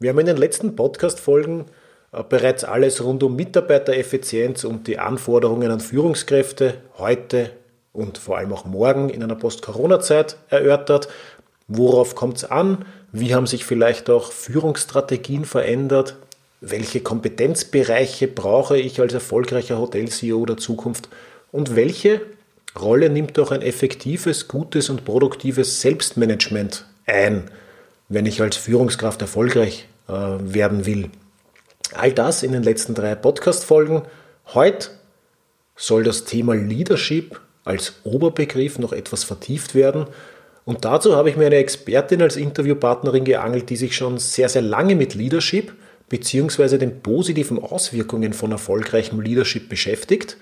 Wir haben in den letzten Podcast-Folgen äh, bereits alles rund um Mitarbeitereffizienz und die Anforderungen an Führungskräfte heute und vor allem auch morgen in einer Post-Corona-Zeit erörtert. Worauf kommt es an? Wie haben sich vielleicht auch Führungsstrategien verändert? Welche Kompetenzbereiche brauche ich als erfolgreicher Hotel-CEO der Zukunft? Und welche Rolle nimmt auch ein effektives, gutes und produktives Selbstmanagement ein? wenn ich als Führungskraft erfolgreich äh, werden will. All das in den letzten drei Podcast-Folgen. Heute soll das Thema Leadership als Oberbegriff noch etwas vertieft werden. Und dazu habe ich mir eine Expertin als Interviewpartnerin geangelt, die sich schon sehr, sehr lange mit Leadership bzw. den positiven Auswirkungen von erfolgreichem Leadership beschäftigt.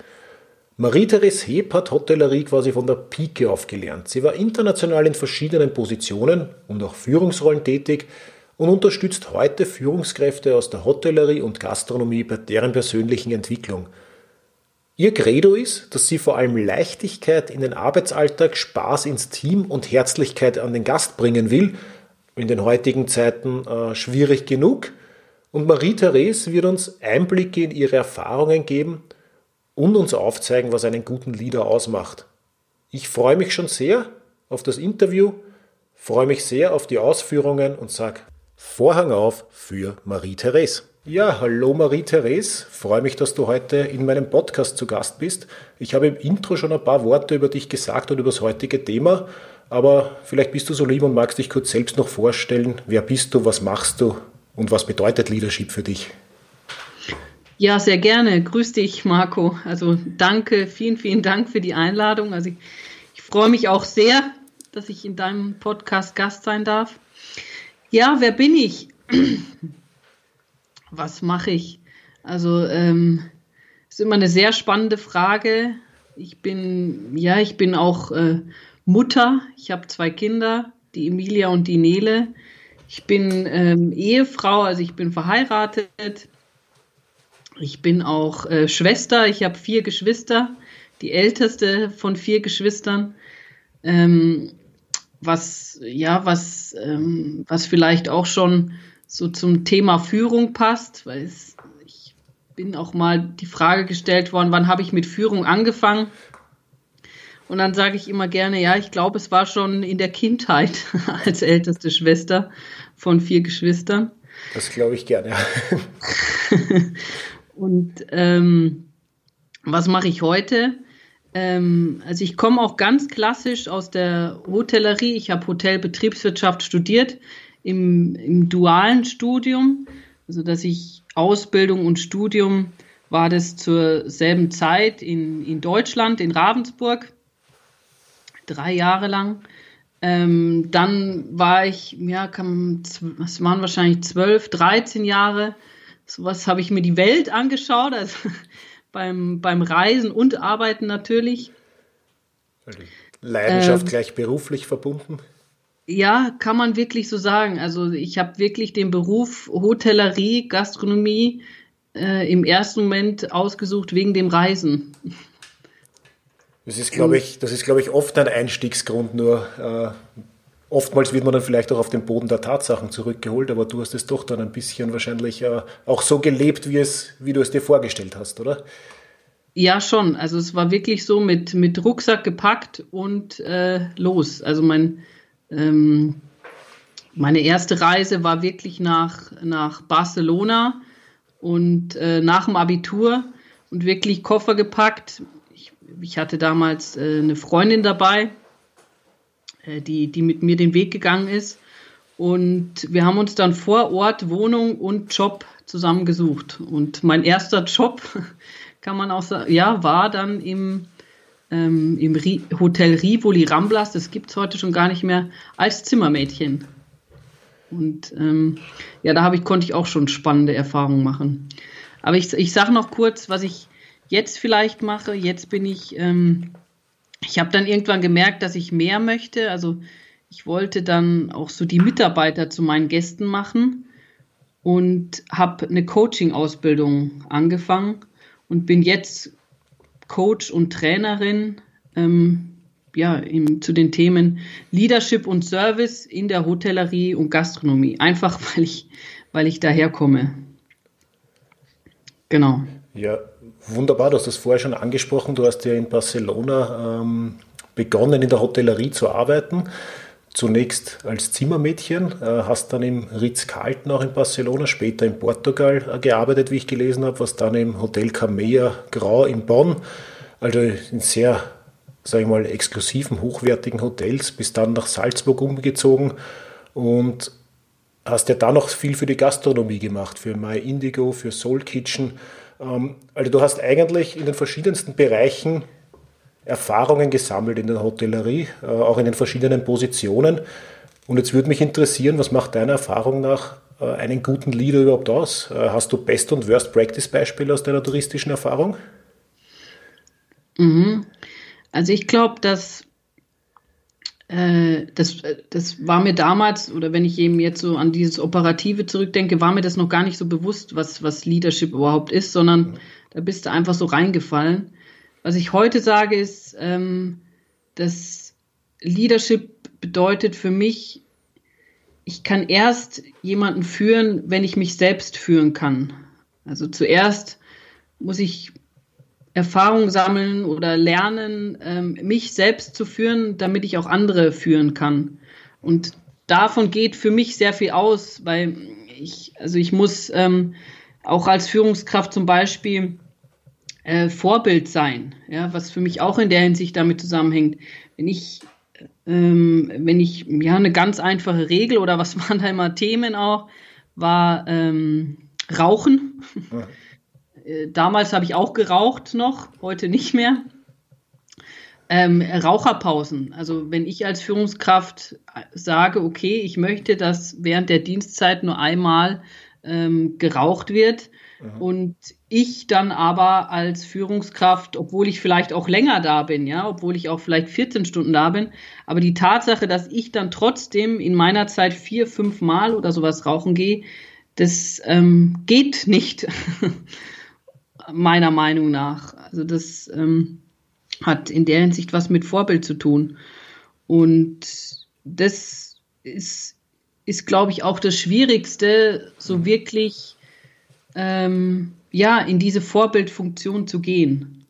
Marie-Therese Heb hat Hotellerie quasi von der Pike auf gelernt. Sie war international in verschiedenen Positionen und auch Führungsrollen tätig und unterstützt heute Führungskräfte aus der Hotellerie und Gastronomie bei deren persönlichen Entwicklung. Ihr Credo ist, dass sie vor allem Leichtigkeit in den Arbeitsalltag, Spaß ins Team und Herzlichkeit an den Gast bringen will. In den heutigen Zeiten äh, schwierig genug. Und Marie-Therese wird uns Einblicke in ihre Erfahrungen geben und uns aufzeigen, was einen guten Leader ausmacht. Ich freue mich schon sehr auf das Interview, freue mich sehr auf die Ausführungen und sage Vorhang auf für Marie-Therese. Ja, hallo Marie-Therese, freue mich, dass du heute in meinem Podcast zu Gast bist. Ich habe im Intro schon ein paar Worte über dich gesagt und über das heutige Thema, aber vielleicht bist du so lieb und magst dich kurz selbst noch vorstellen. Wer bist du, was machst du und was bedeutet Leadership für dich? Ja, sehr gerne. Grüß dich, Marco. Also danke, vielen, vielen Dank für die Einladung. Also ich, ich freue mich auch sehr, dass ich in deinem Podcast Gast sein darf. Ja, wer bin ich? Was mache ich? Also ähm, ist immer eine sehr spannende Frage. Ich bin ja, ich bin auch äh, Mutter. Ich habe zwei Kinder, die Emilia und die Nele. Ich bin ähm, Ehefrau, also ich bin verheiratet ich bin auch äh, Schwester, ich habe vier Geschwister, die älteste von vier Geschwistern. Ähm, was, ja, was, ähm, was vielleicht auch schon so zum Thema Führung passt, weil es, ich bin auch mal die Frage gestellt worden, wann habe ich mit Führung angefangen? Und dann sage ich immer gerne, ja, ich glaube, es war schon in der Kindheit als älteste Schwester von vier Geschwistern. Das glaube ich gerne. Und ähm, was mache ich heute? Ähm, also ich komme auch ganz klassisch aus der Hotellerie. Ich habe Hotelbetriebswirtschaft studiert im, im dualen Studium, also dass ich Ausbildung und Studium war das zur selben Zeit in, in Deutschland, in Ravensburg, drei Jahre lang. Ähm, dann war ich, ja, kam, es waren wahrscheinlich zwölf, dreizehn Jahre sowas habe ich mir die Welt angeschaut, also beim, beim Reisen und Arbeiten natürlich. Leidenschaft ähm, gleich beruflich verbunden? Ja, kann man wirklich so sagen. Also ich habe wirklich den Beruf Hotellerie, Gastronomie äh, im ersten Moment ausgesucht wegen dem Reisen. Das ist, glaube ich, das ist, glaube ich, oft ein Einstiegsgrund nur. Äh, oftmals wird man dann vielleicht auch auf den Boden der Tatsachen zurückgeholt, aber du hast es doch dann ein bisschen wahrscheinlich äh, auch so gelebt, wie, es, wie du es dir vorgestellt hast, oder? Ja, schon. Also es war wirklich so mit, mit Rucksack gepackt und äh, los. Also mein, ähm, meine erste Reise war wirklich nach, nach Barcelona und äh, nach dem Abitur und wirklich Koffer gepackt. Ich, ich hatte damals äh, eine Freundin dabei, die, die mit mir den Weg gegangen ist. Und wir haben uns dann vor Ort Wohnung und Job zusammengesucht. Und mein erster Job, kann man auch sagen, ja, war dann im, ähm, im Hotel Rivoli Ramblas, das gibt es heute schon gar nicht mehr, als Zimmermädchen. Und ähm, ja, da ich, konnte ich auch schon spannende Erfahrungen machen. Aber ich, ich sage noch kurz, was ich jetzt vielleicht mache. Jetzt bin ich, ähm, ich habe dann irgendwann gemerkt, dass ich mehr möchte. Also ich wollte dann auch so die Mitarbeiter zu meinen Gästen machen und habe eine Coaching-Ausbildung angefangen und bin jetzt Coach und Trainerin ähm, ja, im, zu den Themen Leadership und Service in der Hotellerie und Gastronomie. Einfach weil ich, weil ich daherkomme. Genau. Ja, wunderbar. Du hast das vorher schon angesprochen. Du hast ja in Barcelona ähm, begonnen, in der Hotellerie zu arbeiten. Zunächst als Zimmermädchen, äh, hast dann im Ritz-Carlton auch in Barcelona, später in Portugal äh, gearbeitet, wie ich gelesen habe, was dann im Hotel Camea Grau in Bonn, also in sehr, sage ich mal, exklusiven, hochwertigen Hotels, bis dann nach Salzburg umgezogen und hast ja da noch viel für die Gastronomie gemacht, für My Indigo, für Soul Kitchen. Ähm, also du hast eigentlich in den verschiedensten Bereichen Erfahrungen gesammelt in der Hotellerie, äh, auch in den verschiedenen Positionen. Und jetzt würde mich interessieren, was macht deiner Erfahrung nach äh, einen guten Leader überhaupt aus? Äh, hast du Best- und Worst-Practice-Beispiele aus deiner touristischen Erfahrung? Mhm. Also ich glaube, dass das, das war mir damals, oder wenn ich eben jetzt so an dieses Operative zurückdenke, war mir das noch gar nicht so bewusst, was, was Leadership überhaupt ist, sondern da bist du einfach so reingefallen. Was ich heute sage, ist, ähm, dass Leadership bedeutet für mich, ich kann erst jemanden führen, wenn ich mich selbst führen kann. Also zuerst muss ich Erfahrung sammeln oder lernen, ähm, mich selbst zu führen, damit ich auch andere führen kann. Und davon geht für mich sehr viel aus, weil ich, also ich muss ähm, auch als Führungskraft zum Beispiel äh, Vorbild sein, ja, was für mich auch in der Hinsicht damit zusammenhängt. Wenn ich, ähm, wenn ich, ja, eine ganz einfache Regel oder was waren da immer Themen auch, war ähm, Rauchen. Ja. Äh, damals habe ich auch geraucht noch, heute nicht mehr. Ähm, Raucherpausen. Also wenn ich als Führungskraft sage, okay, ich möchte, dass während der Dienstzeit nur einmal ähm, geraucht wird, Mhm. Und ich dann aber als Führungskraft, obwohl ich vielleicht auch länger da bin, ja, obwohl ich auch vielleicht 14 Stunden da bin, aber die Tatsache, dass ich dann trotzdem in meiner Zeit vier, fünf Mal oder sowas rauchen gehe, das ähm, geht nicht, meiner Meinung nach. Also das ähm, hat in der Hinsicht was mit Vorbild zu tun. Und das ist, ist glaube ich, auch das Schwierigste, so mhm. wirklich ähm, ja, in diese Vorbildfunktion zu gehen.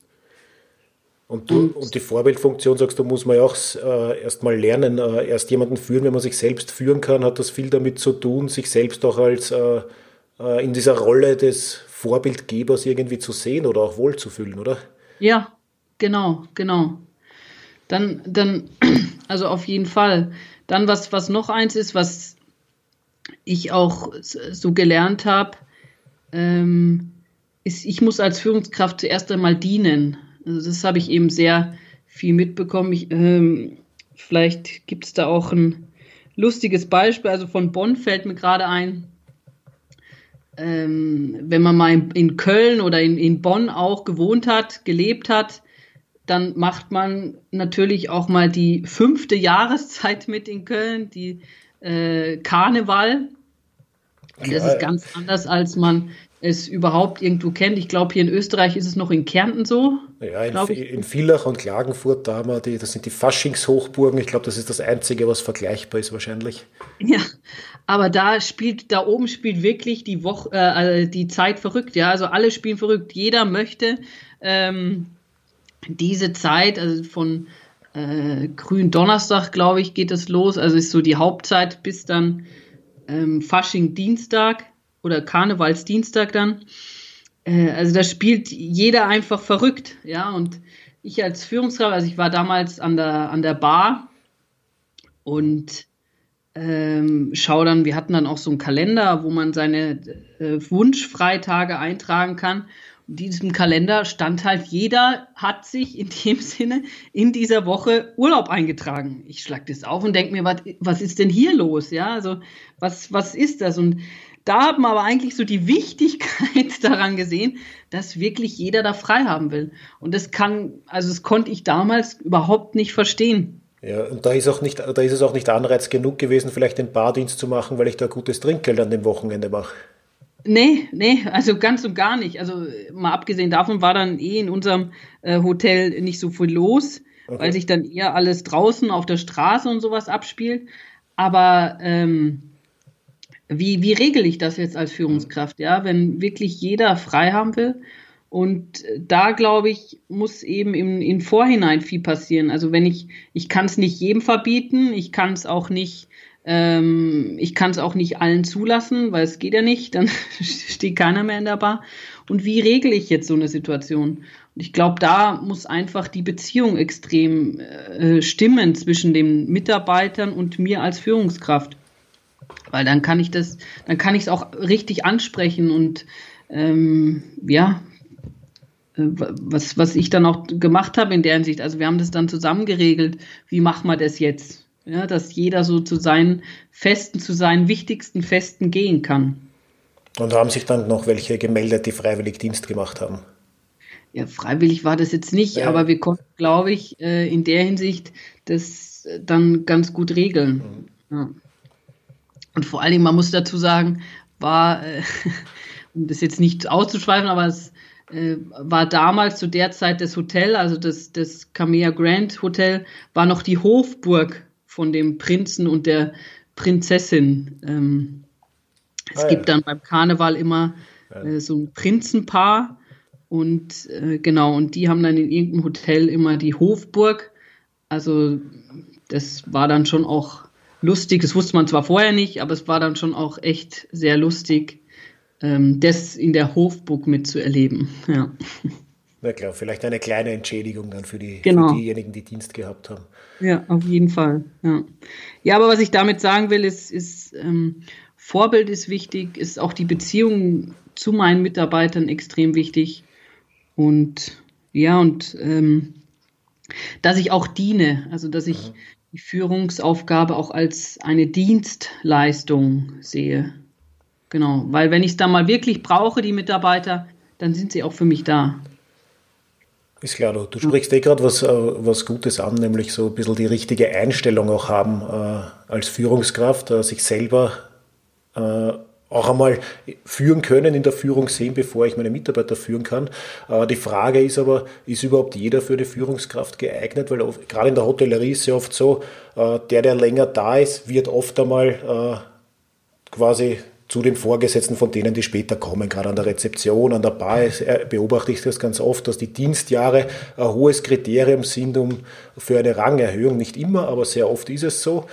Und, du, und, die Vorbildfunktion, sagst du, muss man ja auch äh, erst mal lernen. Äh, erst jemanden führen, wenn man sich selbst führen kann, hat das viel damit zu tun, sich selbst auch als äh, äh in dieser Rolle des Vorbildgebers irgendwie zu sehen oder auch wohlzufühlen, oder? Ja, genau, genau. Dann, dann, also auf jeden Fall. Dann, was, was noch eins ist, was ich auch so gelernt habe, ähm, ist, ich muss als Führungskraft zuerst einmal dienen. Also das habe ich eben sehr viel mitbekommen. Ich, ähm, vielleicht gibt es da auch ein lustiges Beispiel. Also von Bonn fällt mir gerade ein, ähm, wenn man mal in, in Köln oder in, in, Bonn auch gewohnt hat, gelebt hat, dann macht man natürlich auch mal die fünfte Jahreszeit mit in Köln, die äh, Karneval. Und das ist ganz anders, als man es überhaupt irgendwo kennt. Ich glaube, hier in Österreich ist es noch in Kärnten so. Ja, in, in Villach und Klagenfurt, da haben wir die, das sind die Faschingshochburgen. Ich glaube, das ist das Einzige, was vergleichbar ist wahrscheinlich. Ja, aber da spielt, da oben spielt wirklich die Woche, äh, die Zeit verrückt. Ja, also alle spielen verrückt. Jeder möchte ähm, diese Zeit, also von äh, Grün Donnerstag, glaube ich, geht es los. Also ist so die Hauptzeit bis dann ähm, Fasching Dienstag oder Karnevalsdienstag dann. Äh, also da spielt jeder einfach verrückt, ja. Und ich als Führungskraft, also ich war damals an der, an der Bar und ähm, schau dann, wir hatten dann auch so einen Kalender, wo man seine äh, Wunschfreitage eintragen kann. in diesem Kalender stand halt, jeder hat sich in dem Sinne in dieser Woche Urlaub eingetragen. Ich schlag das auf und denke mir, was, was ist denn hier los? Ja, also was, was ist das? Und da haben wir aber eigentlich so die Wichtigkeit daran gesehen, dass wirklich jeder da frei haben will. Und das kann, also das konnte ich damals überhaupt nicht verstehen. Ja, und da ist, auch nicht, da ist es auch nicht Anreiz genug gewesen, vielleicht den Bardienst zu machen, weil ich da gutes Trinkgeld an dem Wochenende mache. Nee, nee, also ganz und gar nicht. Also mal abgesehen davon war dann eh in unserem äh, Hotel nicht so viel los, okay. weil sich dann eher alles draußen auf der Straße und sowas abspielt. Aber ähm, wie, wie regel ich das jetzt als Führungskraft, ja, wenn wirklich jeder frei haben will? Und da, glaube ich, muss eben im, im Vorhinein viel passieren. Also wenn ich, ich kann es nicht jedem verbieten, ich kann es auch nicht, ähm, ich kann es auch nicht allen zulassen, weil es geht ja nicht, dann steht keiner mehr in der Bar. Und wie regle ich jetzt so eine Situation? Und ich glaube, da muss einfach die Beziehung extrem äh, stimmen zwischen den Mitarbeitern und mir als Führungskraft. Weil dann kann ich das, dann kann ich es auch richtig ansprechen und ähm, ja, äh, was, was ich dann auch gemacht habe in der Hinsicht. Also wir haben das dann zusammen geregelt, wie machen wir das jetzt? Ja, dass jeder so zu seinen Festen, zu seinen wichtigsten Festen gehen kann. Und haben sich dann noch welche gemeldet, die freiwillig Dienst gemacht haben? Ja, freiwillig war das jetzt nicht, ja. aber wir konnten, glaube ich, äh, in der Hinsicht das dann ganz gut regeln. Mhm. Ja. Und vor allen Dingen, man muss dazu sagen, war, äh, um das jetzt nicht auszuschweifen, aber es äh, war damals zu der Zeit das Hotel, also das, das Camilla Grand Hotel, war noch die Hofburg von dem Prinzen und der Prinzessin. Ähm, es ah, gibt ja. dann beim Karneval immer äh, so ein Prinzenpaar und äh, genau, und die haben dann in irgendeinem Hotel immer die Hofburg. Also das war dann schon auch lustig. Das wusste man zwar vorher nicht, aber es war dann schon auch echt sehr lustig, ähm, das in der Hofburg mitzuerleben. Ja. Na klar, vielleicht eine kleine Entschädigung dann für, die, genau. für diejenigen, die Dienst gehabt haben. Ja, auf jeden Fall. Ja, ja aber was ich damit sagen will, ist, ist ähm, Vorbild ist wichtig, ist auch die Beziehung zu meinen Mitarbeitern extrem wichtig. Und ja, und ähm, dass ich auch diene, also dass ich die Führungsaufgabe auch als eine Dienstleistung sehe. Genau, weil wenn ich es dann mal wirklich brauche, die Mitarbeiter, dann sind sie auch für mich da. Ist klar, du, du sprichst eh gerade was, äh, was Gutes an, nämlich so ein bisschen die richtige Einstellung auch haben äh, als Führungskraft, äh, sich selber äh, auch einmal führen können, in der Führung sehen, bevor ich meine Mitarbeiter führen kann. Äh, die Frage ist aber, ist überhaupt jeder für eine Führungskraft geeignet? Weil gerade in der Hotellerie ist ja oft so, äh, der, der länger da ist, wird oft einmal äh, quasi zu den Vorgesetzten von denen, die später kommen, gerade an der Rezeption, an der Bar, beobachte ich das ganz oft, dass die Dienstjahre ein hohes Kriterium sind um, für eine Rangerhöhung. Nicht immer, aber sehr oft ist es so.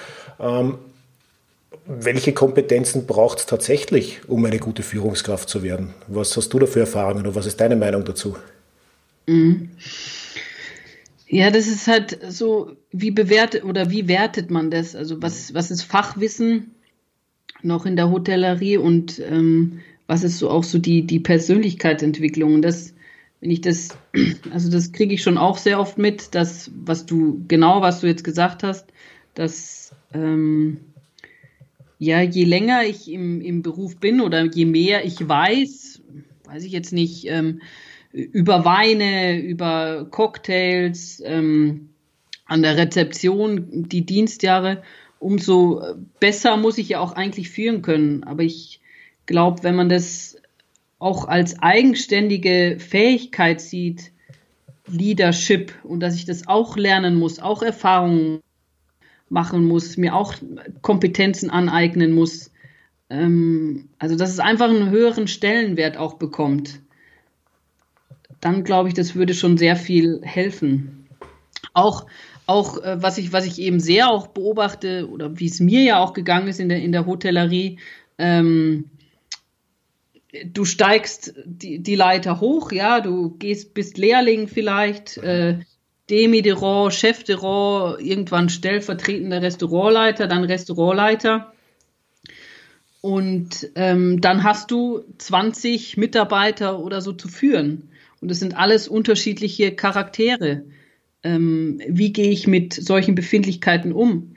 Welche Kompetenzen braucht es tatsächlich, um eine gute Führungskraft zu werden? Was hast du da für Erfahrungen oder was ist deine Meinung dazu? Mhm. Ja, das ist halt so, wie bewertet oder wie wertet man das? Also was, was ist Fachwissen noch in der Hotellerie und ähm, was ist so auch so die, die Persönlichkeitsentwicklung? Und das, wenn ich das, also das kriege ich schon auch sehr oft mit, dass, was du, genau was du jetzt gesagt hast, dass ähm, ja, je länger ich im, im Beruf bin oder je mehr ich weiß, weiß ich jetzt nicht, ähm, über Weine, über Cocktails, ähm, an der Rezeption, die Dienstjahre, umso besser muss ich ja auch eigentlich führen können. Aber ich glaube, wenn man das auch als eigenständige Fähigkeit sieht, Leadership und dass ich das auch lernen muss, auch Erfahrungen machen muss, mir auch Kompetenzen aneignen muss. Ähm, also, dass es einfach einen höheren Stellenwert auch bekommt. Dann glaube ich, das würde schon sehr viel helfen. Auch, auch äh, was, ich, was ich eben sehr auch beobachte, oder wie es mir ja auch gegangen ist in der, in der Hotellerie, ähm, du steigst die, die Leiter hoch, ja, du gehst, bist Lehrling vielleicht, äh, Demi de Rang, Chef de Rang, irgendwann stellvertretender Restaurantleiter, dann Restaurantleiter. Und ähm, dann hast du 20 Mitarbeiter oder so zu führen. Und es sind alles unterschiedliche Charaktere. Ähm, wie gehe ich mit solchen Befindlichkeiten um?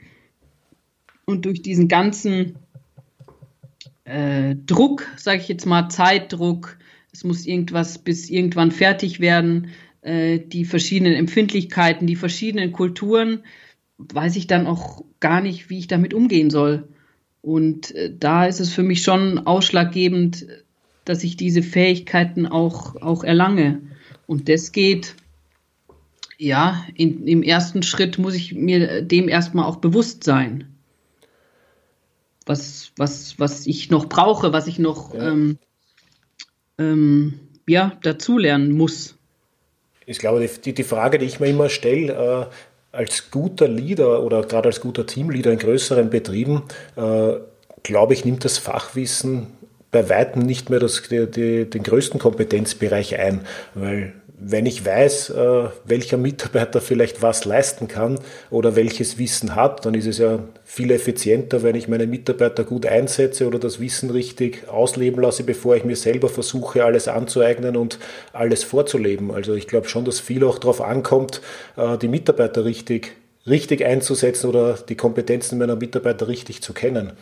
Und durch diesen ganzen äh, Druck, sage ich jetzt mal, Zeitdruck, es muss irgendwas bis irgendwann fertig werden, äh, die verschiedenen Empfindlichkeiten, die verschiedenen Kulturen, weiß ich dann auch gar nicht, wie ich damit umgehen soll. Und äh, da ist es für mich schon ausschlaggebend, dass ich diese Fähigkeiten auch, auch erlange. Und das geht, ja, in, im ersten Schritt muss ich mir dem erstmal auch bewusst sein. Was, was, was ich noch brauche, was ich noch ja, ähm, ähm, ja dazulernen muss. Ich glaube, die, die Frage, die ich mir immer stelle, äh, als guter Leader oder gerade als guter Teamleader in größeren Betrieben, äh, glaube ich, nimmt das Fachwissen bei weitem nicht mehr das, die, die, den größten Kompetenzbereich ein, weil wenn ich weiß, äh, welcher Mitarbeiter vielleicht was leisten kann oder welches Wissen hat, dann ist es ja viel effizienter, wenn ich meine Mitarbeiter gut einsetze oder das Wissen richtig ausleben lasse, bevor ich mir selber versuche, alles anzueignen und alles vorzuleben. Also ich glaube schon, dass viel auch darauf ankommt, äh, die Mitarbeiter richtig, richtig einzusetzen oder die Kompetenzen meiner Mitarbeiter richtig zu kennen.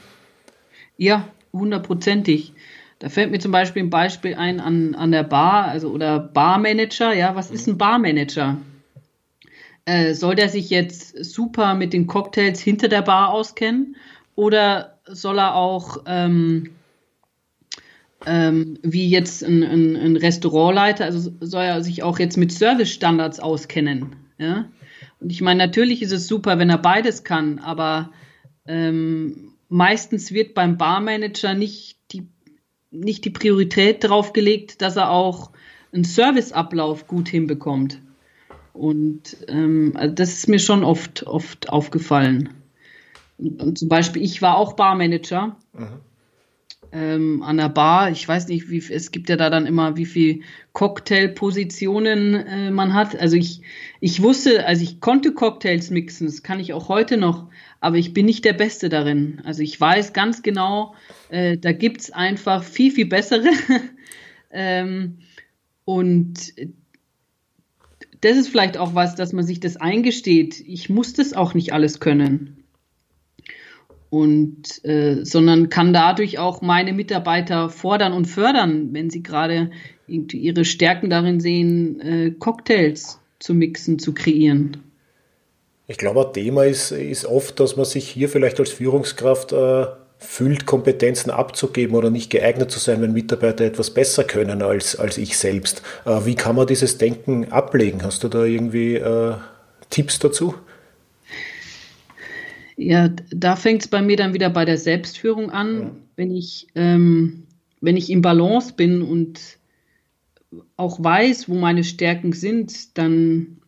Ja, hundertprozentig. Da fällt mir zum Beispiel ein Beispiel ein an, an der Bar, also oder Barmanager. Ja, was ist ein Barmanager? Äh, soll der sich jetzt super mit den Cocktails hinter der Bar auskennen? Oder soll er auch ähm, ähm, wie jetzt ein, ein, ein, Restaurantleiter, also soll er sich auch jetzt mit Servicestandards auskennen? Ja? Und ich meine, natürlich ist es super, wenn er beides kann, aber ähm, meistens wird beim Barmanager nicht nicht die Priorität darauf gelegt, dass er auch einen Serviceablauf gut hinbekommt. Und ähm, also das ist mir schon oft, oft aufgefallen. Und, und zum Beispiel, ich war auch Barmanager ähm, an der Bar. Ich weiß nicht, wie es gibt ja da dann immer, wie viel Cocktailpositionen äh, man hat. Also ich, ich wusste, also ich konnte Cocktails mixen, das kann ich auch heute noch, aber ich bin nicht der Beste darin. Also ich weiß ganz genau, äh, da gibt es einfach viel, viel bessere. ähm, und das ist vielleicht auch was, dass man sich das eingesteht. Ich muss das auch nicht alles können. Und äh, sondern kann dadurch auch meine Mitarbeiter fordern und fördern, wenn sie gerade ihre Stärken darin sehen, äh, Cocktails zu mixen, zu kreieren. Ich glaube, ein Thema ist, ist oft, dass man sich hier vielleicht als Führungskraft äh, fühlt, Kompetenzen abzugeben oder nicht geeignet zu sein, wenn Mitarbeiter etwas besser können als, als ich selbst. Äh, wie kann man dieses Denken ablegen? Hast du da irgendwie äh, Tipps dazu? Ja, da fängt es bei mir dann wieder bei der Selbstführung an. Ja. Wenn ich, ähm, wenn ich im Balance bin und auch weiß, wo meine Stärken sind, dann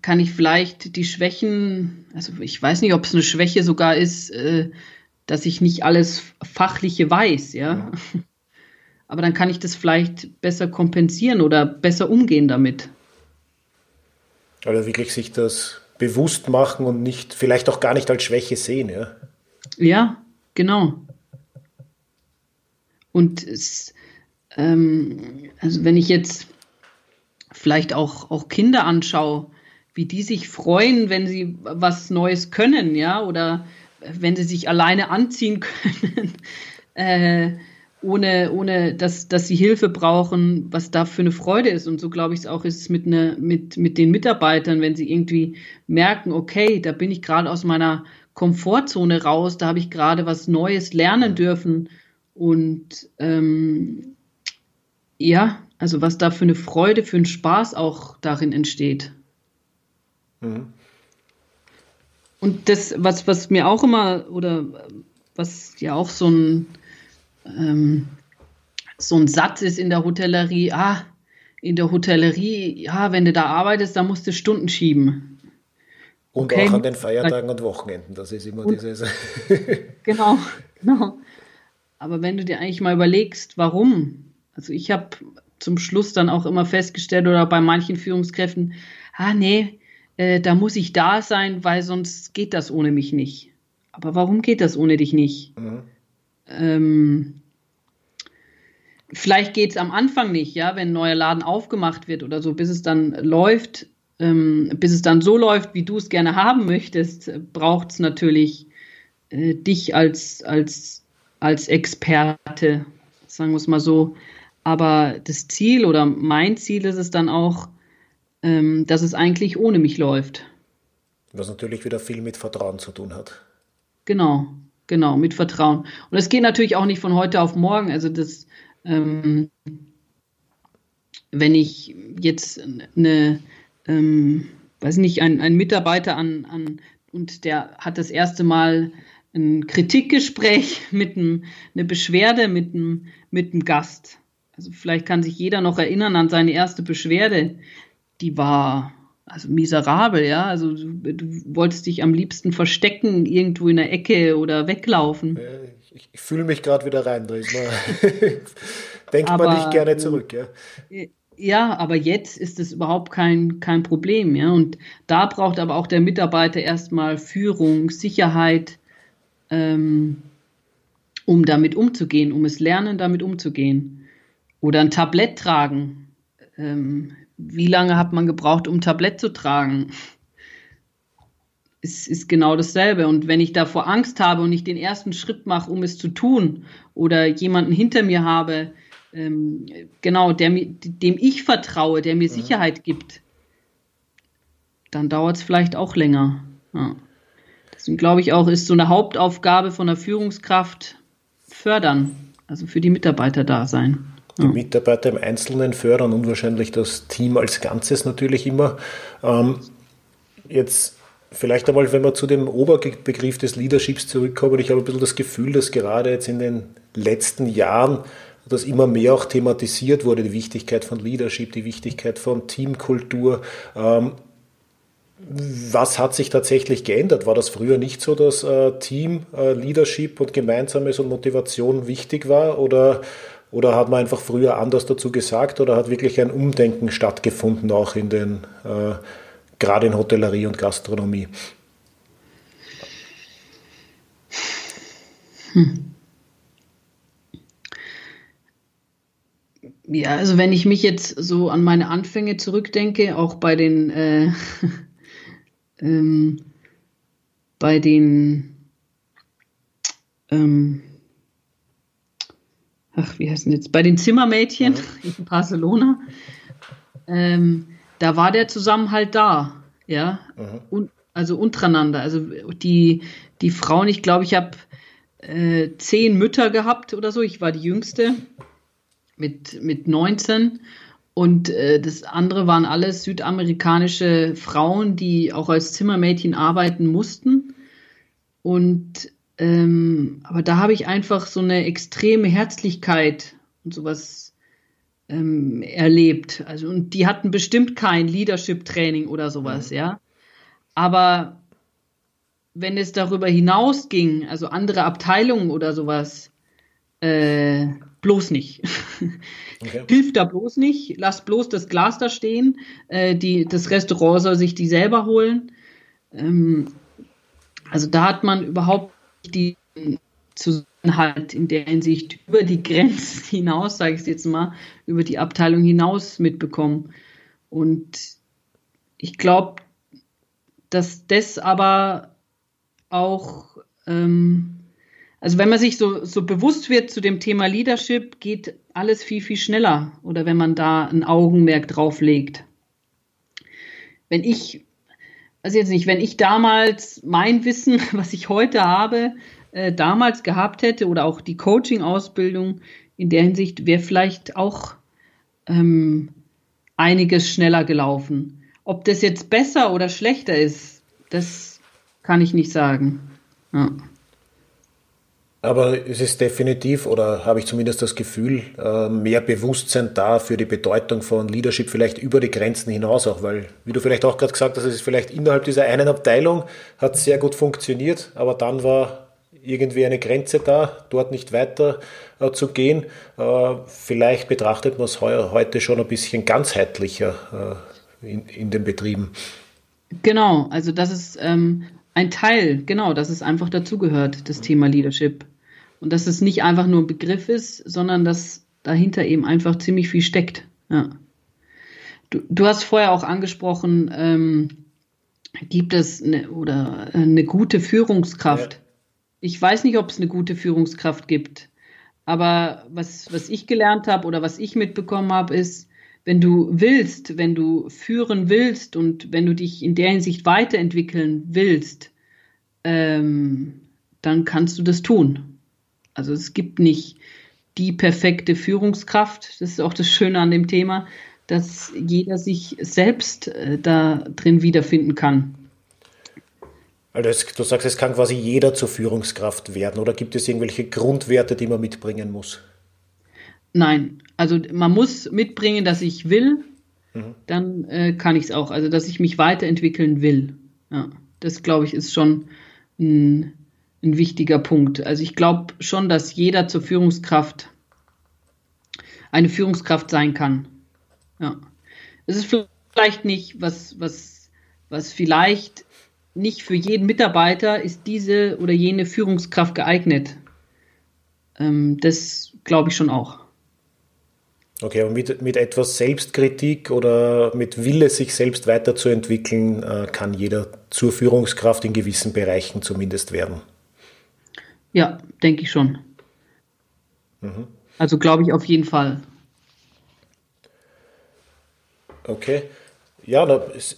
kann ich vielleicht die Schwächen, also ich weiß nicht, ob es eine Schwäche sogar ist, äh, dass ich nicht alles Fachliche weiß, ja? ja. Aber dann kann ich das vielleicht besser kompensieren oder besser umgehen damit. Oder wirklich sich das bewusst machen und nicht, vielleicht auch gar nicht als Schwäche sehen, ja? Ja, genau. Und es, ähm, also wenn ich jetzt vielleicht auch, auch Kinder anschaue, wie die sich freuen, wenn sie was Neues können, ja, oder wenn sie sich alleine anziehen können, äh, ohne, ohne dass, dass sie Hilfe brauchen, was da für eine Freude ist. Und so glaube ich es auch ist es mit, ne, mit, mit den Mitarbeitern, wenn sie irgendwie merken, okay, da bin ich gerade aus meiner Komfortzone raus, da habe ich gerade was Neues lernen dürfen. Und ähm, ja, also was da für eine Freude, für einen Spaß auch darin entsteht. Mhm. Und das, was, was mir auch immer, oder was ja auch so ein, ähm, so ein Satz ist in der Hotellerie, ah, in der Hotellerie, ja, wenn du da arbeitest, dann musst du Stunden schieben. Und okay. auch an den Feiertagen und Wochenenden, das ist immer und, dieses. genau, genau. Aber wenn du dir eigentlich mal überlegst, warum, also ich habe zum Schluss dann auch immer festgestellt oder bei manchen Führungskräften, ah nee, äh, da muss ich da sein, weil sonst geht das ohne mich nicht. aber warum geht das ohne dich nicht? Mhm. Ähm, vielleicht geht es am Anfang nicht, ja, wenn ein neuer Laden aufgemacht wird oder so, bis es dann läuft, ähm, bis es dann so läuft, wie du es gerne haben möchtest, braucht es natürlich äh, dich als, als, als Experte, sagen wir es mal so. Aber das Ziel oder mein Ziel ist es dann auch, ähm, dass es eigentlich ohne mich läuft. Was natürlich wieder viel mit Vertrauen zu tun hat. Genau, genau, mit Vertrauen. Und es geht natürlich auch nicht von heute auf morgen. Also das, ähm, wenn ich jetzt eine, ähm, weiß nicht, ein, ein Mitarbeiter an, an und der hat das erste Mal ein Kritikgespräch mit einem, eine Beschwerde mit einem, mit einem Gast. Also vielleicht kann sich jeder noch erinnern an seine erste Beschwerde. Die war also miserabel, ja. Also du, du wolltest dich am liebsten verstecken, irgendwo in der Ecke oder weglaufen. Ich, ich fühle mich gerade wieder rein, Denkt aber, man nicht gerne zurück, ja. Ja, aber jetzt ist es überhaupt kein, kein Problem, ja. Und da braucht aber auch der Mitarbeiter erstmal Führung, Sicherheit, ähm, um damit umzugehen, um es lernen, damit umzugehen. Oder ein Tablett tragen. Ähm, wie lange hat man gebraucht, um Tablett zu tragen? Es ist genau dasselbe. Und wenn ich davor Angst habe und ich den ersten Schritt mache, um es zu tun, oder jemanden hinter mir habe, ähm, genau, der, dem ich vertraue, der mir Sicherheit gibt, dann dauert es vielleicht auch länger. Ja. Deswegen glaube ich auch, ist so eine Hauptaufgabe von der Führungskraft fördern, also für die Mitarbeiter da sein. Die. Mitarbeiter im Einzelnen fördern und wahrscheinlich das Team als Ganzes natürlich immer. Ähm, jetzt vielleicht einmal, wenn wir zu dem Oberbegriff des Leaderships zurückkommen, ich habe ein bisschen das Gefühl, dass gerade jetzt in den letzten Jahren dass immer mehr auch thematisiert wurde, die Wichtigkeit von Leadership, die Wichtigkeit von Teamkultur. Ähm, was hat sich tatsächlich geändert? War das früher nicht so, dass äh, Team, äh, Leadership und Gemeinsames und Motivation wichtig war? Oder, oder hat man einfach früher anders dazu gesagt? Oder hat wirklich ein Umdenken stattgefunden, auch in den, äh, gerade in Hotellerie und Gastronomie? Hm. Ja, also wenn ich mich jetzt so an meine Anfänge zurückdenke, auch bei den äh, ähm, bei den, ähm, ach, wie heißen jetzt, bei den Zimmermädchen mhm. in Barcelona, ähm, da war der Zusammenhalt da, ja, mhm. und, also untereinander. Also die, die Frauen, ich glaube, ich habe äh, zehn Mütter gehabt oder so, ich war die jüngste mit, mit 19 und äh, das andere waren alles südamerikanische Frauen, die auch als Zimmermädchen arbeiten mussten. Und ähm, aber da habe ich einfach so eine extreme Herzlichkeit und sowas ähm, erlebt. Also und die hatten bestimmt kein Leadership-Training oder sowas, mhm. ja. Aber wenn es darüber hinausging, also andere Abteilungen oder sowas, äh, bloß nicht. Okay. Hilft da bloß nicht. Lass bloß das Glas da stehen. Äh, die, das Restaurant soll sich die selber holen. Ähm, also da hat man überhaupt die Zusammenhalt in der Hinsicht über die Grenzen hinaus, sage ich es jetzt mal, über die Abteilung hinaus mitbekommen. Und ich glaube, dass das aber auch ähm, also wenn man sich so, so bewusst wird zu dem Thema Leadership, geht alles viel, viel schneller. Oder wenn man da ein Augenmerk drauf legt. Wenn ich, also jetzt nicht, wenn ich damals mein Wissen, was ich heute habe, äh, damals gehabt hätte oder auch die Coaching-Ausbildung in der Hinsicht, wäre vielleicht auch ähm, einiges schneller gelaufen. Ob das jetzt besser oder schlechter ist, das kann ich nicht sagen. Ja. Aber es ist definitiv, oder habe ich zumindest das Gefühl, äh, mehr Bewusstsein da für die Bedeutung von Leadership vielleicht über die Grenzen hinaus auch, weil, wie du vielleicht auch gerade gesagt hast, es ist vielleicht innerhalb dieser einen Abteilung, hat sehr gut funktioniert, aber dann war irgendwie eine Grenze da, dort nicht weiter äh, zu gehen. Äh, vielleicht betrachtet man es heute schon ein bisschen ganzheitlicher in, den Betrieben. Genau, also das ist ähm, ein Teil, genau, dass es einfach dazugehört, das Thema Leadership. Und dass es nicht einfach nur ein Begriff ist, sondern dass dahinter eben einfach ziemlich viel steckt. Ja. Du, du hast vorher auch angesprochen, ähm, gibt es eine, oder eine gute Führungskraft. Ja. Ich weiß nicht, ob es eine gute Führungskraft gibt. Aber was, was ich gelernt habe oder was ich mitbekommen habe, ist, wenn du willst, wenn du führen willst und wenn du dich in der Hinsicht weiterentwickeln willst, ähm, dann kannst du das tun. Also es gibt nicht die perfekte Führungskraft. Das ist auch das Schöne an dem Thema, dass jeder sich selbst äh, da drin wiederfinden kann. Also es, du sagst, es kann quasi jeder zur Führungskraft werden oder gibt es irgendwelche Grundwerte, die man mitbringen muss? Nein, also man muss mitbringen, dass ich will, mhm. dann äh, kann ich es auch. Also dass ich mich weiterentwickeln will. Ja, das glaube ich ist schon ein, ein wichtiger Punkt. Also ich glaube schon, dass jeder zur Führungskraft eine Führungskraft sein kann. Ja. Es ist vielleicht nicht, was, was, was vielleicht nicht für jeden Mitarbeiter ist diese oder jene Führungskraft geeignet. Ähm, das glaube ich schon auch. Okay, aber mit, mit etwas Selbstkritik oder mit Wille, sich selbst weiterzuentwickeln, äh, kann jeder zur Führungskraft in gewissen Bereichen zumindest werden. Ja, denke ich schon. Mhm. Also glaube ich auf jeden Fall. Okay. Ja,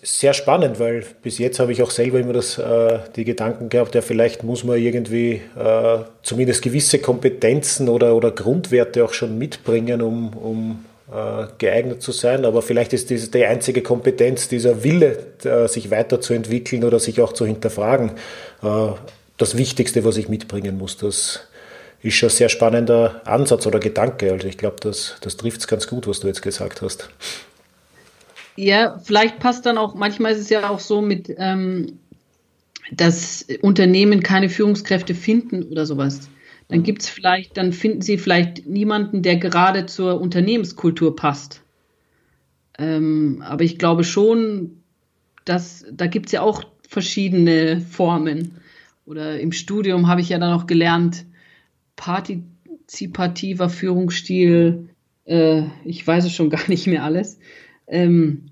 sehr spannend, weil bis jetzt habe ich auch selber immer das, äh, die Gedanken gehabt, ja, vielleicht muss man irgendwie äh, zumindest gewisse Kompetenzen oder, oder Grundwerte auch schon mitbringen, um, um äh, geeignet zu sein. Aber vielleicht ist diese, die einzige Kompetenz, dieser Wille, äh, sich weiterzuentwickeln oder sich auch zu hinterfragen, äh, das Wichtigste, was ich mitbringen muss. Das ist schon ein sehr spannender Ansatz oder Gedanke. Also ich glaube, das, das trifft es ganz gut, was du jetzt gesagt hast. Ja, vielleicht passt dann auch, manchmal ist es ja auch so mit, ähm, dass Unternehmen keine Führungskräfte finden oder sowas. Dann gibt es vielleicht, dann finden sie vielleicht niemanden, der gerade zur Unternehmenskultur passt. Ähm, aber ich glaube schon, dass da gibt es ja auch verschiedene Formen. Oder im Studium habe ich ja dann noch gelernt, partizipativer Führungsstil, äh, ich weiß es schon gar nicht mehr alles. Ähm,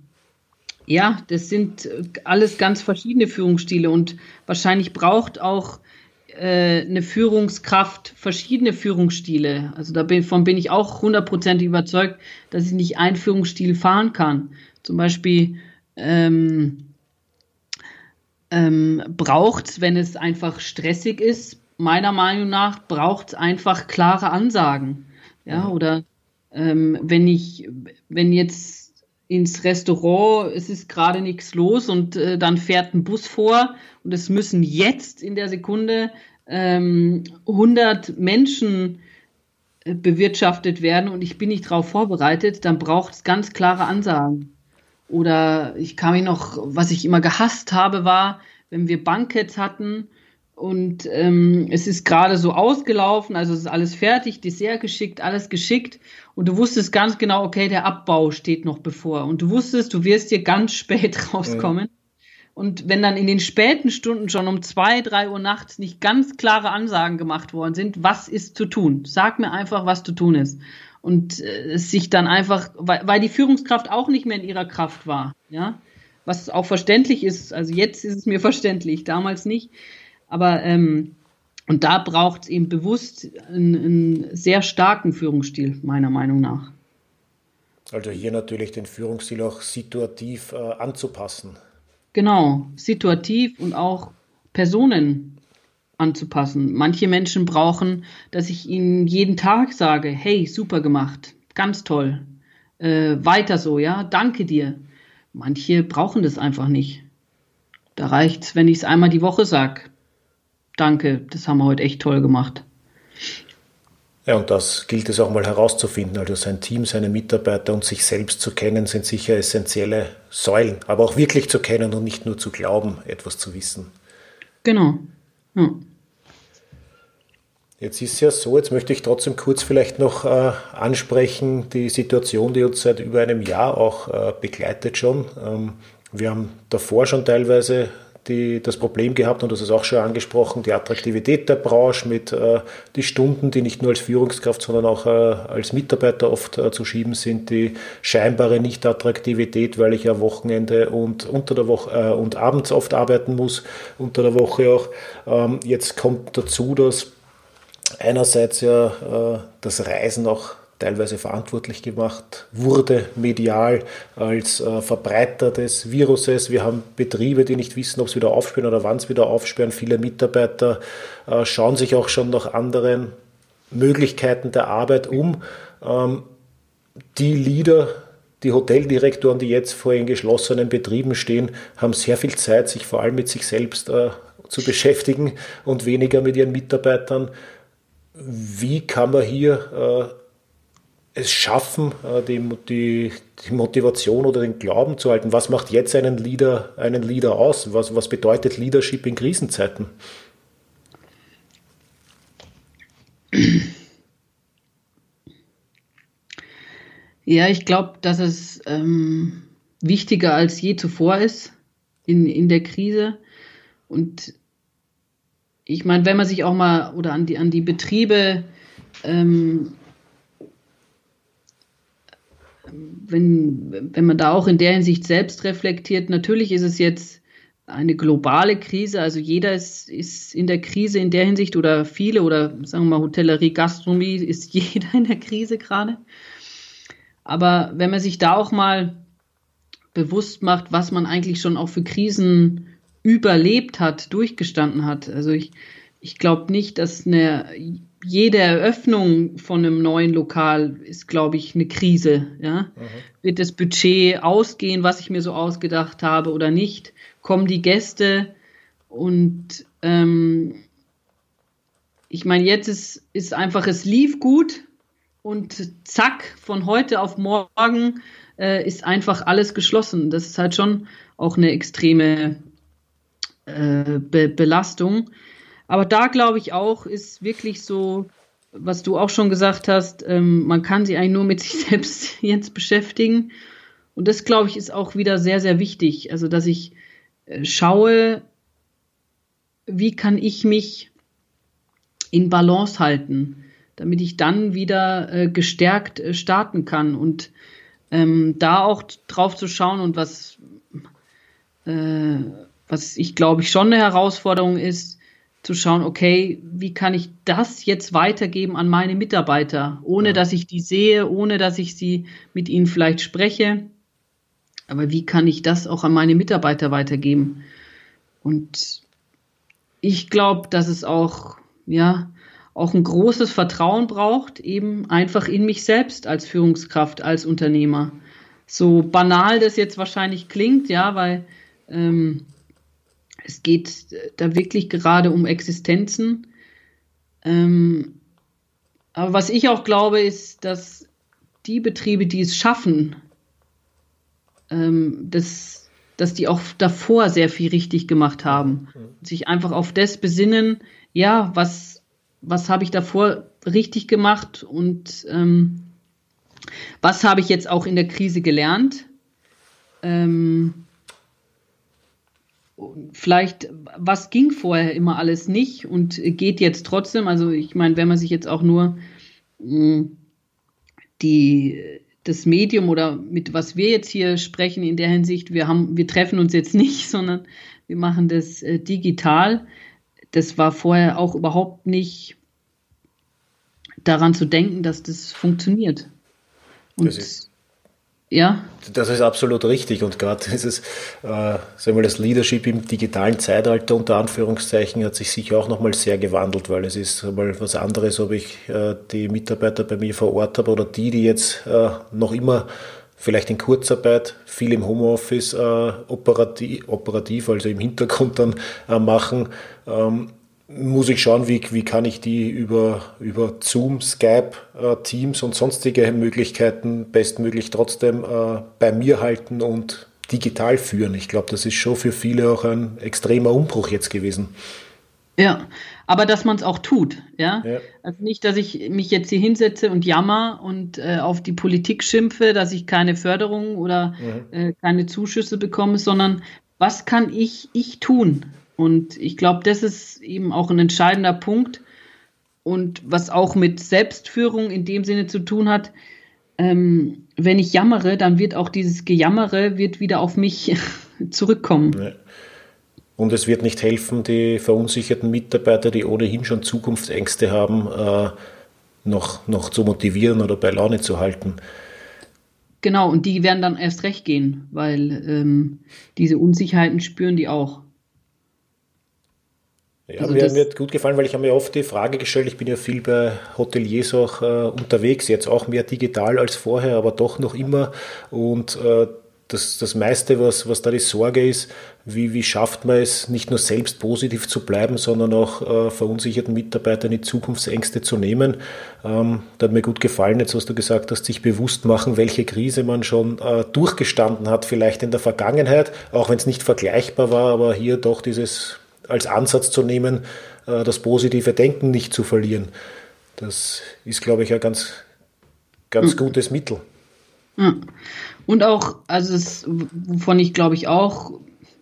ja, das sind äh, alles ganz verschiedene Führungsstile und wahrscheinlich braucht auch äh, eine Führungskraft verschiedene Führungsstile. Also davon bin ich auch hundertprozentig überzeugt, dass ich nicht einen Führungsstil fahren kann. Zum Beispiel ähm, ähm, braucht es, wenn es einfach stressig ist, meiner Meinung nach braucht es einfach klare Ansagen. Ja, oder ähm, wenn ich, wenn jetzt ins Restaurant, es ist gerade nichts los und äh, dann fährt ein Bus vor und es müssen jetzt in der Sekunde ähm, 100 Menschen äh, bewirtschaftet werden und ich bin nicht darauf vorbereitet, dann braucht es ganz klare Ansagen. Oder ich kann mich noch, was ich immer gehasst habe, war, wenn wir Bankets hatten und ähm, es ist gerade so ausgelaufen, also es ist alles fertig, Dessert geschickt, alles geschickt. Und du wusstest ganz genau, okay, der Abbau steht noch bevor. Und du wusstest, du wirst hier ganz spät rauskommen. Mhm. Und wenn dann in den späten Stunden schon um zwei, drei Uhr nachts nicht ganz klare Ansagen gemacht worden sind, was ist zu tun? Sag mir einfach, was zu tun ist. Und äh, sich dann einfach, weil, weil die Führungskraft auch nicht mehr in ihrer Kraft war, ja, was auch verständlich ist. Also jetzt ist es mir verständlich, damals nicht aber ähm, und da braucht es eben bewusst einen, einen sehr starken Führungsstil, meiner Meinung nach. Also hier natürlich den Führungsstil auch situativ äh, anzupassen. Genau, situativ und auch Personen anzupassen. Manche Menschen brauchen, dass ich ihnen jeden Tag sage, hey, super gemacht, ganz toll, äh, weiter so, ja, danke dir. Manche brauchen das einfach nicht. Da reicht es, wenn ich es einmal die Woche sage, danke, das haben wir heute echt toll gemacht. Ja, und das gilt es auch mal herauszufinden. Also sein Team, seine Mitarbeiter und sich selbst zu kennen, sind sicher essentielle Säulen. Aber auch wirklich zu kennen und nicht nur zu glauben, etwas zu wissen. Genau. Ja. Jetzt ist es ja so, jetzt möchte ich trotzdem kurz vielleicht noch äh, ansprechen, die Situation, die uns seit über einem Jahr auch äh, begleitet schon. Ähm, wir haben davor schon teilweise die, das Problem gehabt, und das ist auch schon angesprochen, die Attraktivität der Branche mit äh, die Stunden, die nicht nur als Führungskraft, sondern auch äh, als Mitarbeiter oft äh, zu schieben sind, die scheinbare Nicht-Attraktivität, weil ich ja Wochenende und unter der Woche äh, und abends oft arbeiten muss, unter der Woche auch. Ähm, jetzt kommt dazu, dass einerseits ja äh, das Reisen auch teilweise verantwortlich gemacht wurde, medial als äh, Verbreiter des Viruses. Wir haben Betriebe, die nicht wissen, ob es wieder aufsperren oder wann es wieder aufsperren. Viele Mitarbeiter äh, schauen sich auch schon nach anderen Möglichkeiten der Arbeit um. Ähm, die Leader, die Hoteldirektoren, die jetzt vor ihren geschlossenen Betrieben stehen, haben sehr viel Zeit, sich vor allem mit sich selbst äh, zu beschäftigen und weniger mit ihren Mitarbeitern. Wie kann man hier äh, es schaffen, äh, die, die, die, Motivation oder den Glauben zu halten? Was macht jetzt einen Leader, einen Leader aus? Was, was bedeutet Leadership in Krisenzeiten? Ja, ich glaube, dass es ähm, wichtiger als je zuvor ist in, in der Krise. Und ich meine, wenn man sich auch mal oder an die, an die Betriebe ähm, wenn, wenn man da auch in der Hinsicht selbst reflektiert, natürlich ist es jetzt eine globale Krise, also jeder ist, ist in der Krise in der Hinsicht oder viele oder sagen wir mal Hotellerie, Gastronomie ist jeder in der Krise gerade. Aber wenn man sich da auch mal bewusst macht, was man eigentlich schon auch für Krisen überlebt hat, durchgestanden hat. Also ich, ich glaube nicht, dass eine jede Eröffnung von einem neuen Lokal ist, glaube ich, eine Krise. Ja? Mhm. Wird das Budget ausgehen, was ich mir so ausgedacht habe oder nicht? Kommen die Gäste? Und ähm, ich meine, jetzt ist, ist einfach, es lief gut und zack, von heute auf morgen äh, ist einfach alles geschlossen. Das ist halt schon auch eine extreme äh, Be Belastung. Aber da glaube ich auch, ist wirklich so, was du auch schon gesagt hast, ähm, man kann sich eigentlich nur mit sich selbst jetzt beschäftigen. Und das, glaube ich, ist auch wieder sehr, sehr wichtig. Also, dass ich äh, schaue, wie kann ich mich in Balance halten, damit ich dann wieder äh, gestärkt äh, starten kann. Und ähm, da auch drauf zu schauen und was, äh, was ich glaube ich schon eine Herausforderung ist, zu schauen, okay, wie kann ich das jetzt weitergeben an meine Mitarbeiter, ohne ja. dass ich die sehe, ohne dass ich sie mit ihnen vielleicht spreche. Aber wie kann ich das auch an meine Mitarbeiter weitergeben? Und ich glaube, dass es auch, ja, auch ein großes Vertrauen braucht, eben einfach in mich selbst als Führungskraft, als Unternehmer. So banal das jetzt wahrscheinlich klingt, ja, weil ähm, es geht da wirklich gerade um Existenzen. Ähm, aber was ich auch glaube, ist, dass die Betriebe, die es schaffen, ähm, das, dass die auch davor sehr viel richtig gemacht haben. Mhm. Sich einfach auf das besinnen, ja, was, was habe ich davor richtig gemacht und ähm, was habe ich jetzt auch in der Krise gelernt. Ähm, vielleicht, was ging vorher immer alles nicht und geht jetzt trotzdem? Also ich meine, wenn man sich jetzt auch nur mh, hm, die, das Medium oder mit was wir jetzt hier sprechen in der Hinsicht, wir haben, wir treffen uns jetzt nicht, sondern wir machen das äh, digital. Das war vorher auch überhaupt nicht daran zu denken, dass das funktioniert. Und das ist ja. Das ist absolut richtig und gerade dieses, äh, sagen wir, das Leadership im digitalen Zeitalter unter Anführungszeichen hat sich sicher auch nochmal sehr gewandelt, weil es ist mal was anderes, ob ich äh, die Mitarbeiter bei mir vor Ort habe oder die, die jetzt äh, noch immer vielleicht in Kurzarbeit, viel im Homeoffice äh, operativ, operativ, also im Hintergrund dann äh, machen. Ähm, muss ich schauen, wie, wie kann ich die über, über Zoom, Skype, äh, Teams und sonstige Möglichkeiten bestmöglich trotzdem äh, bei mir halten und digital führen. Ich glaube, das ist schon für viele auch ein extremer Umbruch jetzt gewesen. Ja, aber dass man es auch tut, ja? ja? Also nicht, dass ich mich jetzt hier hinsetze und jammer und äh, auf die Politik schimpfe, dass ich keine Förderung oder mhm. äh, keine Zuschüsse bekomme, sondern was kann ich, ich tun? Und ich glaube, das ist eben auch ein entscheidender Punkt und was auch mit Selbstführung in dem Sinne zu tun hat. Ähm, wenn ich jammere, dann wird auch dieses Gejammere wird wieder auf mich zurückkommen. Ja. Und es wird nicht helfen, die verunsicherten Mitarbeiter, die ohnehin schon Zukunftsängste haben, äh, noch, noch zu motivieren oder bei Laune zu halten. Genau, und die werden dann erst recht gehen, weil ähm, diese Unsicherheiten spüren die auch. Ja, also mir, mir hat gut gefallen, weil ich habe mir oft die Frage gestellt, ich bin ja viel bei Hoteliers auch äh, unterwegs, jetzt auch mehr digital als vorher, aber doch noch immer. Und äh, das, das meiste, was, was da die Sorge ist, wie, wie schafft man es, nicht nur selbst positiv zu bleiben, sondern auch äh, verunsicherten Mitarbeitern die Zukunftsängste zu nehmen. Ähm, da hat mir gut gefallen, jetzt was du gesagt hast, sich bewusst machen, welche Krise man schon äh, durchgestanden hat, vielleicht in der Vergangenheit, auch wenn es nicht vergleichbar war, aber hier doch dieses als Ansatz zu nehmen, äh, das positive Denken nicht zu verlieren. Das ist, glaube ich, ein ganz, ganz mhm. gutes Mittel. Mhm. Und auch, also es, wovon ich glaube ich auch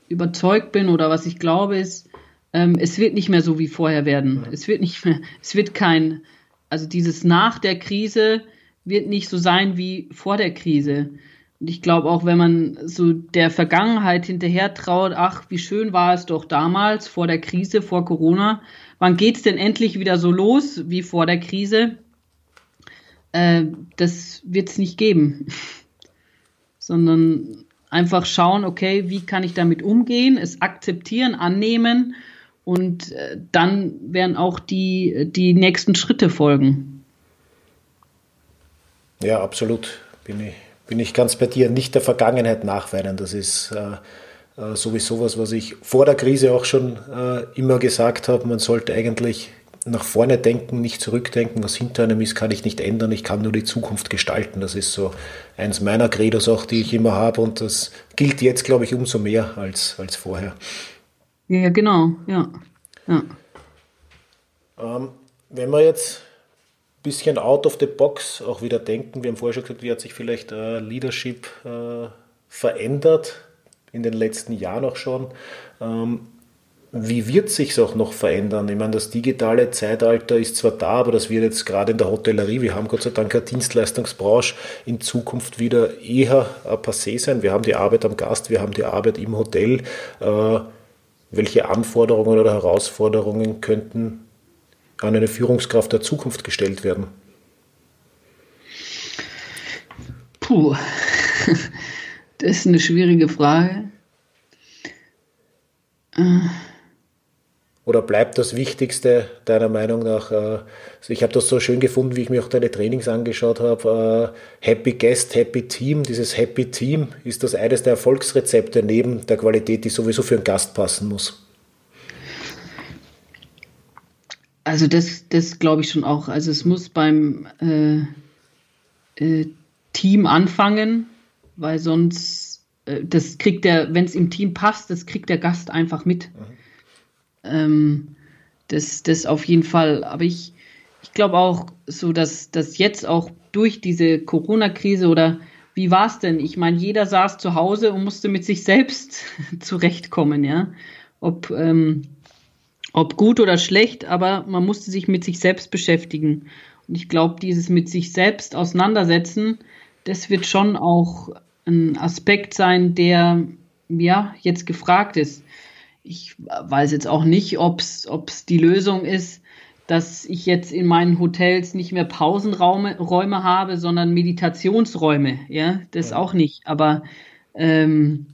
überzeugt bin oder was ich glaube ist, ähm, es wird nicht mehr so wie vorher werden. Ja. Es wird nicht mehr, es wird kein, also dieses nach der Krise wird nicht so sein wie vor der Krise. Und ich glaube auch, wenn man so der Vergangenheit hinterher traut, ach, wie schön war es doch damals vor der Krise, vor Corona, wann geht es denn endlich wieder so los wie vor der Krise? Äh, das wird es nicht geben sondern einfach schauen, okay, wie kann ich damit umgehen, es akzeptieren, annehmen und äh, dann werden auch die, die nächsten Schritte folgen. Ja, absolut. Bin ich, bin ich ganz bei dir. Nicht der Vergangenheit nachweinen. Das ist äh, äh sowieso was, was ich vor der Krise auch schon äh, immer gesagt habe. Man sollte eigentlich nach vorne denken, nicht zurückdenken. Was hinter einem ist, kann ich nicht ändern. Ich kann nur die Zukunft gestalten. Das ist so eins meiner Credos auch, die ich immer habe. Und das gilt jetzt, glaube ich, umso mehr als, als vorher. Ja, genau. Ja. ja. Ähm, wenn wir jetzt bisschen out of the box auch wieder denken, wir haben vorher schon gesagt, wie hat sich vielleicht äh, Leadership äh, verändert in den letzten Jahren auch schon. Ähm, wie wird sich auch noch verändern? Ich meine, das digitale Zeitalter ist zwar da, aber das wird jetzt gerade in der Hotellerie, wir haben Gott sei Dank eine Dienstleistungsbranche, in Zukunft wieder eher passé sein. Wir haben die Arbeit am Gast, wir haben die Arbeit im Hotel. Äh, welche Anforderungen oder Herausforderungen könnten an eine Führungskraft der Zukunft gestellt werden? Puh, das ist eine schwierige Frage. Äh oder bleibt das Wichtigste deiner Meinung nach? Äh, ich habe das so schön gefunden, wie ich mir auch deine Trainings angeschaut habe. Äh, Happy Guest, Happy Team. Dieses Happy Team ist das eines der Erfolgsrezepte neben der Qualität, die sowieso für einen Gast passen muss. Also das, das glaube ich schon auch. Also es muss beim äh, äh, Team anfangen, weil sonst äh, das kriegt der, wenn es im Team passt, das kriegt der Gast einfach mit. Mhm. Ähm, das, das auf jeden Fall. Aber ich, ich glaube auch so, dass, dass jetzt auch durch diese Corona-Krise oder wie war es denn? Ich meine, jeder saß zu Hause und musste mit sich selbst zurechtkommen, ja. Ob, ähm, ob gut oder schlecht, aber man musste sich mit sich selbst beschäftigen. Und ich glaube, dieses mit sich selbst auseinandersetzen, das wird schon auch ein Aspekt sein, der ja jetzt gefragt ist ich weiß jetzt auch nicht, ob es die Lösung ist, dass ich jetzt in meinen Hotels nicht mehr Pausenräume Räume habe, sondern Meditationsräume. Ja, das ja. auch nicht. Aber ähm,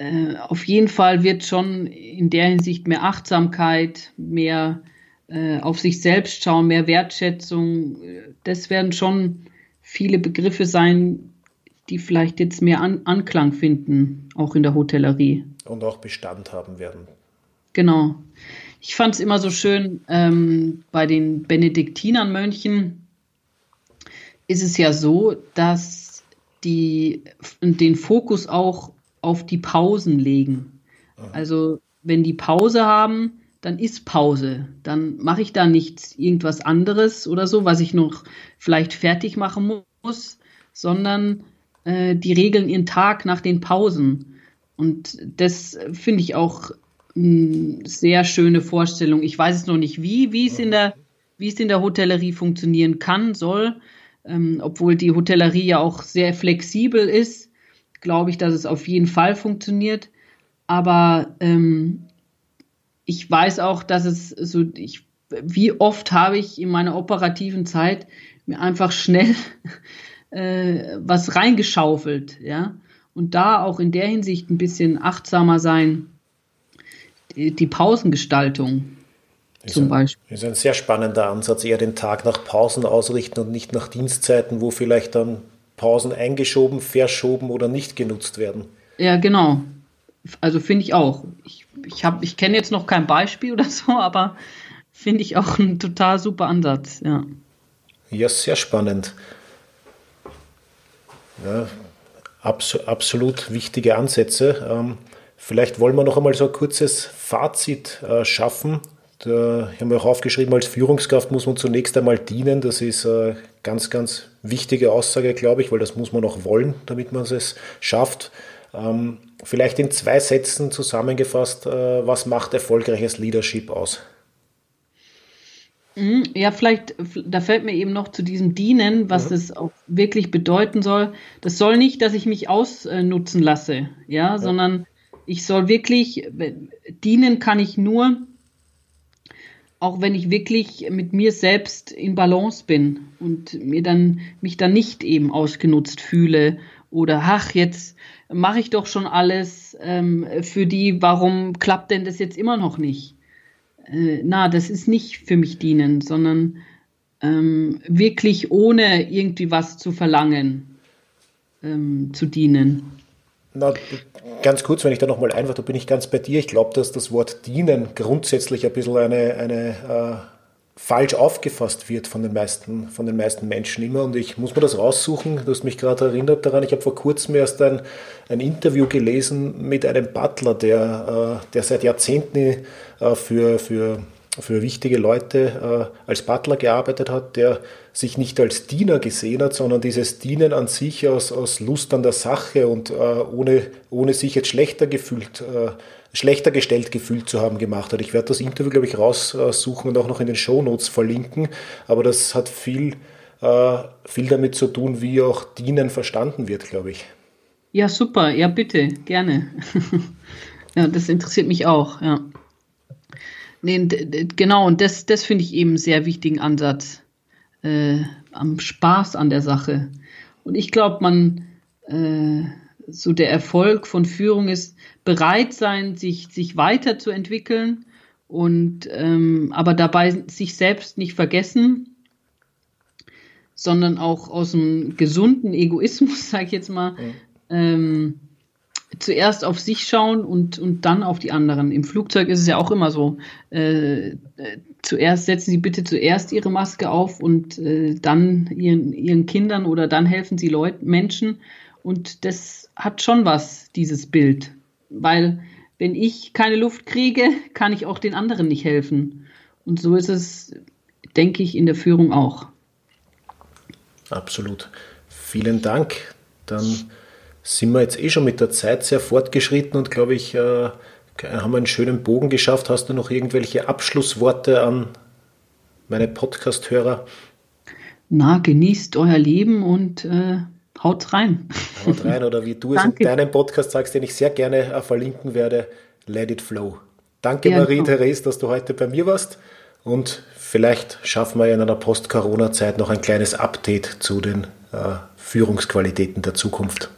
äh, auf jeden Fall wird schon in der Hinsicht mehr Achtsamkeit, mehr äh, auf sich selbst schauen, mehr Wertschätzung. Das werden schon viele Begriffe sein, die vielleicht jetzt mehr An Anklang finden, auch in der Hotellerie und auch Bestand haben werden. Genau. Ich fand es immer so schön, ähm, bei den Benediktinermönchen ist es ja so, dass die den Fokus auch auf die Pausen legen. Also wenn die Pause haben, dann ist Pause. Dann mache ich da nichts, irgendwas anderes oder so, was ich noch vielleicht fertig machen muss, sondern äh, die regeln ihren Tag nach den Pausen. Und das finde ich auch eine sehr schöne Vorstellung. Ich weiß es noch nicht, wie, wie es in der, wie es in der Hotellerie funktionieren kann, soll. Ähm, obwohl die Hotellerie ja auch sehr flexibel ist, glaube ich, dass es auf jeden Fall funktioniert. Aber ähm, ich weiß auch, dass es so, ich, wie oft habe ich in meiner operativen Zeit mir einfach schnell äh, was reingeschaufelt, ja und da auch in der Hinsicht ein bisschen achtsamer sein, die, die Pausengestaltung ist zum ein, Beispiel. Ist ein sehr spannender Ansatz, eher den Tag nach Pausen ausrichten und nicht nach Dienstzeiten, wo vielleicht dann Pausen eingeschoben, verschoben oder nicht genutzt werden. Ja, genau. Also finde ich auch. Ich, ich, ich kenne jetzt noch kein Beispiel oder so, aber finde ich auch ein total super Ansatz, ja. Ja, sehr spannend. Ja, abs absolut wichtige Ansätze. Ähm, vielleicht wollen wir noch einmal so ein kurzes Fazit äh, schaffen. Da haben wir auch aufgeschrieben, als Führungskraft muss man zunächst einmal dienen. Das ist eine ganz, ganz wichtige Aussage, glaube ich, weil das muss man auch wollen, damit man es schafft. Ähm, vielleicht in zwei Sätzen zusammengefasst, äh, was macht erfolgreiches Leadership aus? Mhm. Ja, vielleicht, da fällt mir eben noch zu diesem Dienen, was mhm. es auch wirklich bedeuten soll. Das soll nicht, dass ich mich ausnutzen lasse, ja, ja, sondern ich soll wirklich, dienen kann ich nur, auch wenn ich wirklich mit mir selbst in Balance bin und mir dann, mich dann nicht eben ausgenutzt fühle oder, ach, jetzt mache ich doch schon alles ähm, für die, warum klappt denn das jetzt immer noch nicht? äh, na, das ist nicht für mich dienen, sondern ähm, wirklich ohne irgendwie was zu verlangen ähm, zu dienen. Na, ganz kurz, wenn ich da nochmal einfach, da bin ich ganz bei dir. Ich glaube, dass das Wort dienen grundsätzlich ein bisschen eine, eine äh, falsch aufgefasst wird von den meisten, von den meisten Menschen immer. Und ich muss mir das raussuchen. Du hast mich gerade erinnert daran. Ich habe vor kurzem erst ein, ein Interview gelesen mit einem Butler, der, äh, der seit Jahrzehnten äh, für, für, für wichtige Leute äh, als Butler gearbeitet hat, der sich nicht als Diener gesehen hat, sondern dieses Dienen an sich aus, aus Lust an der Sache und ohne, ohne sich jetzt schlechter gefühlt schlechter gestellt gefühlt zu haben gemacht hat. Ich werde das Interview, glaube ich, raussuchen und auch noch in den Show Notes verlinken, aber das hat viel, äh, viel damit zu tun, wie auch Dienen verstanden wird, glaube ich. Ja, super. Ja, bitte, gerne. ja, das interessiert mich auch, ja. Nee, genau, und das, das finde ich eben einen sehr wichtigen Ansatz. Äh, am Spaß an der Sache. Und ich glaube, man, äh, so der Erfolg von Führung ist, bereit sein, sich, sich weiterzuentwickeln und ähm, aber dabei sich selbst nicht vergessen, sondern auch aus einem gesunden Egoismus, sage ich jetzt mal, mhm. ähm, zuerst auf sich schauen und, und dann auf die anderen. Im Flugzeug ist es ja auch immer so. Äh, äh, zuerst setzen Sie bitte zuerst Ihre Maske auf und äh, dann ihren, Ihren Kindern oder dann helfen Sie Leuten, Menschen. Und das hat schon was, dieses Bild. Weil wenn ich keine Luft kriege, kann ich auch den anderen nicht helfen. Und so ist es, denke ich, in der Führung auch. Absolut. Vielen Dank. Dann sind wir jetzt eh schon mit der Zeit sehr fortgeschritten und glaube ich, äh, haben einen schönen Bogen geschafft. Hast du noch irgendwelche Abschlussworte an meine Podcast-Hörer? Na, genießt euer Leben und äh, Haut rein. Haut rein oder wie du es in deinem Podcast sagst, den ich sehr gerne äh, verlinken werde, Let It Flow. Danke, ja, Marie-Therese, dass du heute bei mir warst. Und vielleicht schaffen wir in einer Post-Corona-Zeit noch ein kleines Update zu den äh, Führungsqualitäten der Zukunft.